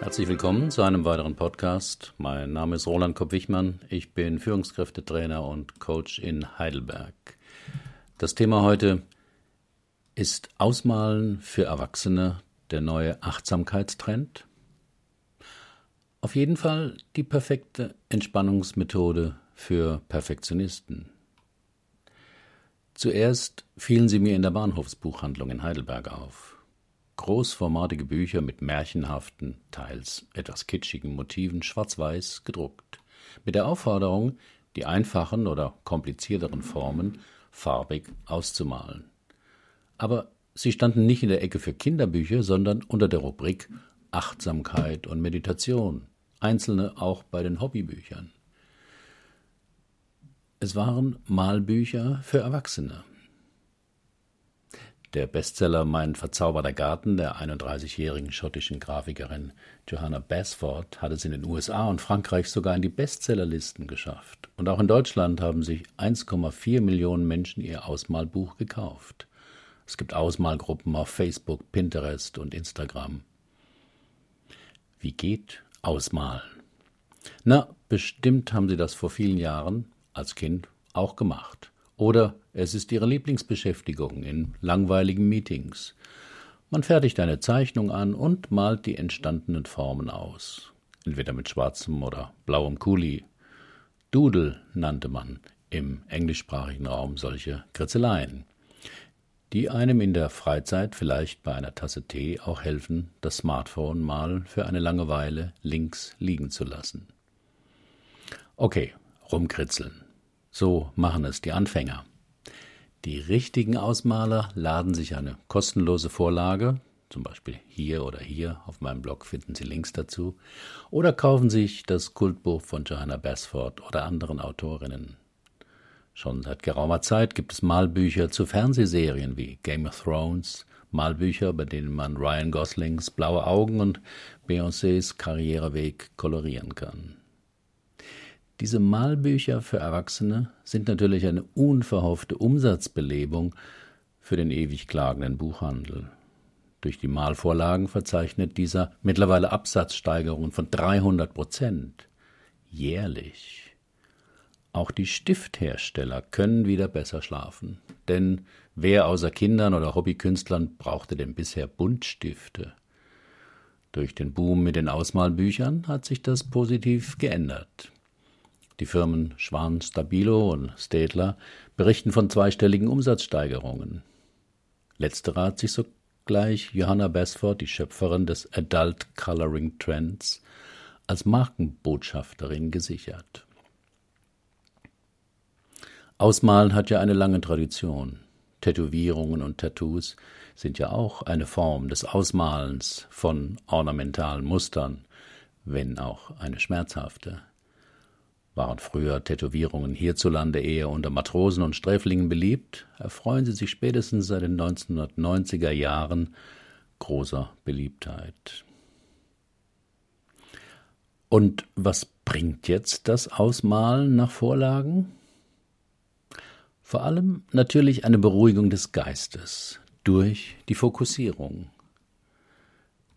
Herzlich willkommen zu einem weiteren Podcast. Mein Name ist Roland Kopp-Wichmann. Ich bin Führungskräftetrainer und Coach in Heidelberg. Das Thema heute ist Ausmalen für Erwachsene der neue Achtsamkeitstrend? Auf jeden Fall die perfekte Entspannungsmethode für Perfektionisten. Zuerst fielen sie mir in der Bahnhofsbuchhandlung in Heidelberg auf. Großformatige Bücher mit märchenhaften, teils etwas kitschigen Motiven schwarz-weiß gedruckt, mit der Aufforderung, die einfachen oder komplizierteren Formen farbig auszumalen. Aber sie standen nicht in der Ecke für Kinderbücher, sondern unter der Rubrik Achtsamkeit und Meditation, einzelne auch bei den Hobbybüchern. Es waren Malbücher für Erwachsene. Der Bestseller Mein verzauberter Garten der 31-jährigen schottischen Grafikerin Johanna Basford hat es in den USA und Frankreich sogar in die Bestsellerlisten geschafft. Und auch in Deutschland haben sich 1,4 Millionen Menschen ihr Ausmalbuch gekauft. Es gibt Ausmalgruppen auf Facebook, Pinterest und Instagram. Wie geht Ausmalen? Na, bestimmt haben Sie das vor vielen Jahren als Kind auch gemacht. Oder es ist Ihre Lieblingsbeschäftigung in langweiligen Meetings. Man fertigt eine Zeichnung an und malt die entstandenen Formen aus. Entweder mit schwarzem oder blauem Kuli. Doodle nannte man im englischsprachigen Raum solche Kritzeleien, die einem in der Freizeit vielleicht bei einer Tasse Tee auch helfen, das Smartphone mal für eine Langeweile links liegen zu lassen. Okay, rumkritzeln. So machen es die Anfänger. Die richtigen Ausmaler laden sich eine kostenlose Vorlage, zum Beispiel hier oder hier auf meinem Blog finden Sie Links dazu, oder kaufen sich das Kultbuch von Johanna Basford oder anderen Autorinnen. Schon seit geraumer Zeit gibt es Malbücher zu Fernsehserien wie Game of Thrones, Malbücher, bei denen man Ryan Goslings blaue Augen und Beyoncés Karriereweg kolorieren kann. Diese Malbücher für Erwachsene sind natürlich eine unverhoffte Umsatzbelebung für den ewig klagenden Buchhandel. Durch die Malvorlagen verzeichnet dieser mittlerweile Absatzsteigerungen von 300 Prozent jährlich. Auch die Stifthersteller können wieder besser schlafen, denn wer außer Kindern oder Hobbykünstlern brauchte denn bisher Buntstifte? Durch den Boom mit den Ausmalbüchern hat sich das positiv geändert. Die Firmen Schwan Stabilo und Stedler berichten von zweistelligen Umsatzsteigerungen. Letzterer hat sich sogleich Johanna Basford, die Schöpferin des Adult Coloring Trends, als Markenbotschafterin gesichert. Ausmalen hat ja eine lange Tradition. Tätowierungen und Tattoos sind ja auch eine Form des Ausmalens von ornamentalen Mustern, wenn auch eine schmerzhafte. Waren früher Tätowierungen hierzulande eher unter Matrosen und Sträflingen beliebt, erfreuen sie sich spätestens seit den 1990er Jahren großer Beliebtheit. Und was bringt jetzt das Ausmalen nach Vorlagen? Vor allem natürlich eine Beruhigung des Geistes durch die Fokussierung.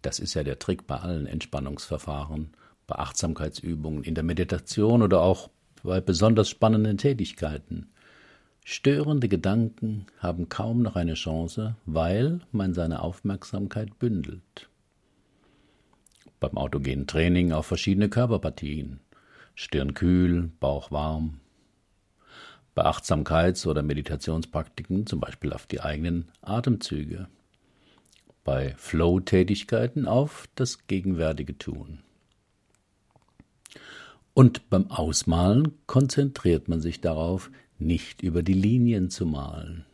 Das ist ja der Trick bei allen Entspannungsverfahren bei Achtsamkeitsübungen, in der Meditation oder auch bei besonders spannenden Tätigkeiten. Störende Gedanken haben kaum noch eine Chance, weil man seine Aufmerksamkeit bündelt. Beim autogenen Training auf verschiedene Körperpartien. Stirn kühl, Bauch warm. Bei Achtsamkeits- oder Meditationspraktiken zum Beispiel auf die eigenen Atemzüge. Bei Flow-Tätigkeiten auf das gegenwärtige Tun. Und beim Ausmalen konzentriert man sich darauf, nicht über die Linien zu malen.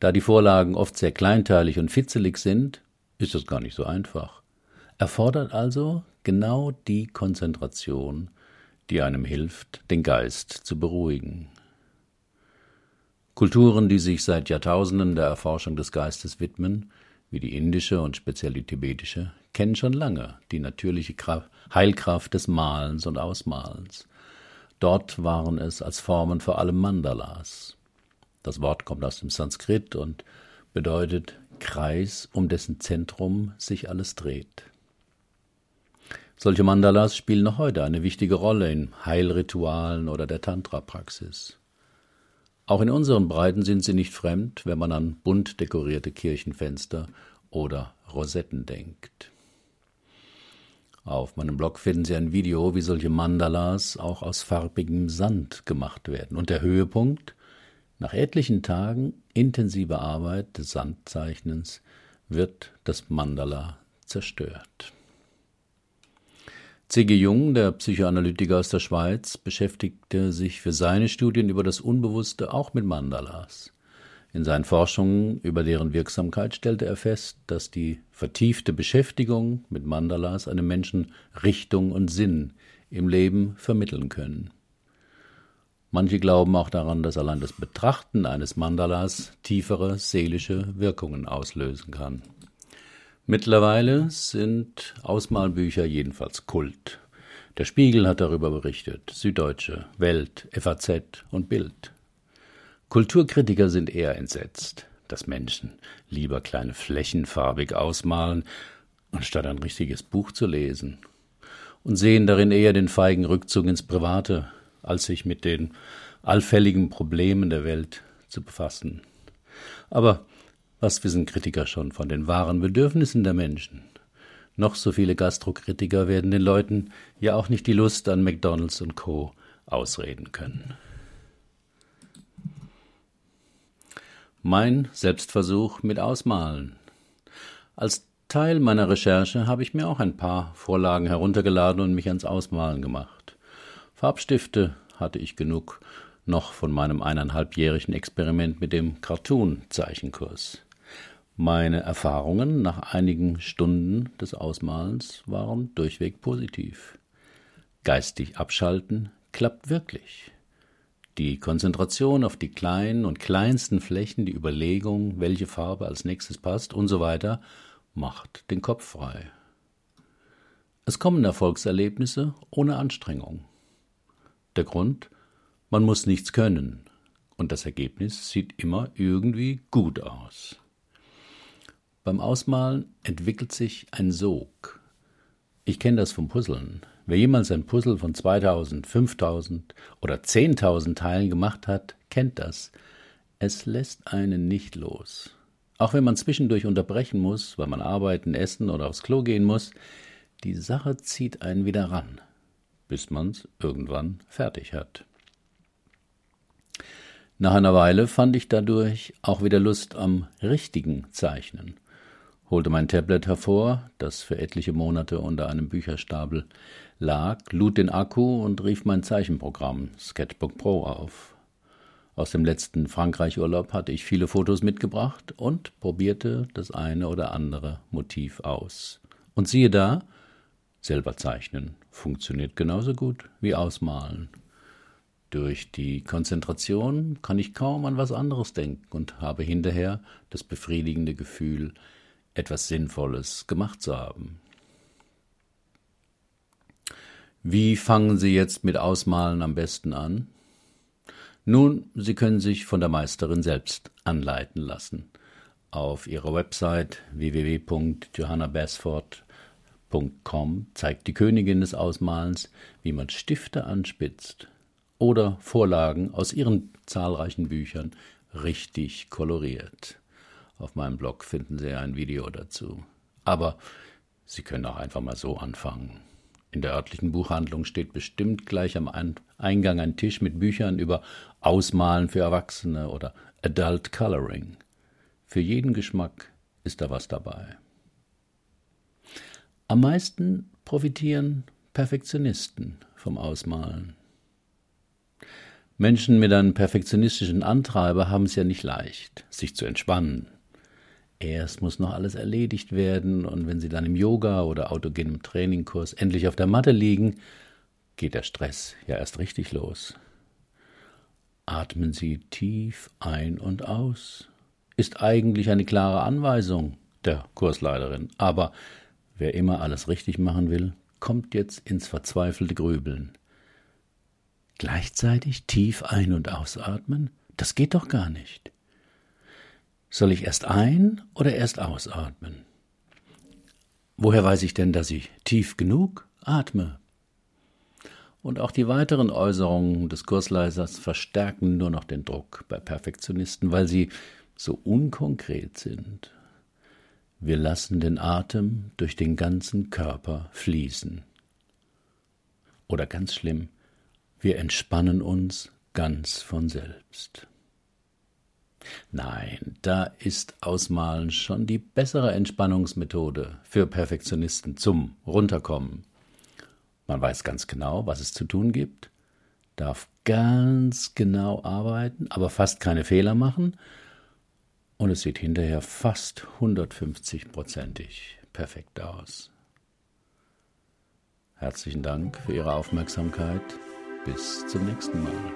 Da die Vorlagen oft sehr kleinteilig und fitzelig sind, ist das gar nicht so einfach. Erfordert also genau die Konzentration, die einem hilft, den Geist zu beruhigen. Kulturen, die sich seit Jahrtausenden der Erforschung des Geistes widmen, wie die indische und speziell die tibetische, kennen schon lange die natürliche Heilkraft des Malens und Ausmalens. Dort waren es als Formen vor allem Mandalas. Das Wort kommt aus dem Sanskrit und bedeutet Kreis, um dessen Zentrum sich alles dreht. Solche Mandalas spielen noch heute eine wichtige Rolle in Heilritualen oder der Tantra-Praxis. Auch in unseren Breiten sind sie nicht fremd, wenn man an bunt dekorierte Kirchenfenster oder Rosetten denkt. Auf meinem Blog finden Sie ein Video, wie solche Mandalas auch aus farbigem Sand gemacht werden. Und der Höhepunkt? Nach etlichen Tagen intensiver Arbeit des Sandzeichnens wird das Mandala zerstört. C.G. Jung, der Psychoanalytiker aus der Schweiz, beschäftigte sich für seine Studien über das Unbewusste auch mit Mandalas. In seinen Forschungen über deren Wirksamkeit stellte er fest, dass die vertiefte Beschäftigung mit Mandalas einem Menschen Richtung und Sinn im Leben vermitteln können. Manche glauben auch daran, dass allein das Betrachten eines Mandalas tiefere seelische Wirkungen auslösen kann. Mittlerweile sind Ausmalbücher jedenfalls Kult. Der Spiegel hat darüber berichtet, Süddeutsche, Welt, FAZ und Bild. Kulturkritiker sind eher entsetzt, dass Menschen lieber kleine Flächen farbig ausmalen, anstatt ein richtiges Buch zu lesen, und sehen darin eher den feigen Rückzug ins Private, als sich mit den allfälligen Problemen der Welt zu befassen. Aber was wissen Kritiker schon von den wahren Bedürfnissen der Menschen? Noch so viele Gastrokritiker werden den Leuten ja auch nicht die Lust an McDonalds und Co. ausreden können. Mein Selbstversuch mit Ausmalen. Als Teil meiner Recherche habe ich mir auch ein paar Vorlagen heruntergeladen und mich ans Ausmalen gemacht. Farbstifte hatte ich genug, noch von meinem eineinhalbjährigen Experiment mit dem Cartoon-Zeichenkurs. Meine Erfahrungen nach einigen Stunden des Ausmalens waren durchweg positiv. Geistig abschalten klappt wirklich. Die Konzentration auf die kleinen und kleinsten Flächen, die Überlegung, welche Farbe als nächstes passt und so weiter, macht den Kopf frei. Es kommen Erfolgserlebnisse ohne Anstrengung. Der Grund, man muss nichts können, und das Ergebnis sieht immer irgendwie gut aus. Beim Ausmalen entwickelt sich ein Sog. Ich kenne das vom Puzzeln. Wer jemals ein Puzzle von 2000, 5000 oder 10.000 Teilen gemacht hat, kennt das. Es lässt einen nicht los. Auch wenn man zwischendurch unterbrechen muss, weil man arbeiten, essen oder aufs Klo gehen muss, die Sache zieht einen wieder ran, bis man's irgendwann fertig hat. Nach einer Weile fand ich dadurch auch wieder Lust am richtigen Zeichnen holte mein Tablet hervor, das für etliche Monate unter einem Bücherstapel lag, lud den Akku und rief mein Zeichenprogramm Sketchbook Pro auf. Aus dem letzten Frankreich-Urlaub hatte ich viele Fotos mitgebracht und probierte das eine oder andere Motiv aus. Und siehe da, selber zeichnen funktioniert genauso gut wie ausmalen. Durch die Konzentration kann ich kaum an was anderes denken und habe hinterher das befriedigende Gefühl, etwas Sinnvolles gemacht zu haben. Wie fangen Sie jetzt mit Ausmalen am besten an? Nun, Sie können sich von der Meisterin selbst anleiten lassen. Auf ihrer Website www.johannabasford.com zeigt die Königin des Ausmalens, wie man Stifte anspitzt oder Vorlagen aus ihren zahlreichen Büchern richtig koloriert. Auf meinem Blog finden Sie ein Video dazu. Aber Sie können auch einfach mal so anfangen. In der örtlichen Buchhandlung steht bestimmt gleich am Eingang ein Tisch mit Büchern über Ausmalen für Erwachsene oder Adult Coloring. Für jeden Geschmack ist da was dabei. Am meisten profitieren Perfektionisten vom Ausmalen. Menschen mit einem perfektionistischen Antreiber haben es ja nicht leicht, sich zu entspannen, Erst muss noch alles erledigt werden, und wenn Sie dann im Yoga oder autogenem Trainingkurs endlich auf der Matte liegen, geht der Stress ja erst richtig los. Atmen Sie tief ein und aus. Ist eigentlich eine klare Anweisung der Kursleiterin, aber wer immer alles richtig machen will, kommt jetzt ins verzweifelte Grübeln. Gleichzeitig tief ein- und ausatmen? Das geht doch gar nicht. Soll ich erst ein oder erst ausatmen? Woher weiß ich denn, dass ich tief genug Atme. Und auch die weiteren Äußerungen des Kursleisers verstärken nur noch den Druck bei Perfektionisten, weil sie so unkonkret sind. Wir lassen den Atem durch den ganzen Körper fließen. Oder ganz schlimm, wir entspannen uns ganz von selbst. Nein, da ist Ausmalen schon die bessere Entspannungsmethode für Perfektionisten zum Runterkommen. Man weiß ganz genau, was es zu tun gibt, darf ganz genau arbeiten, aber fast keine Fehler machen und es sieht hinterher fast 150-prozentig perfekt aus. Herzlichen Dank für Ihre Aufmerksamkeit. Bis zum nächsten Mal.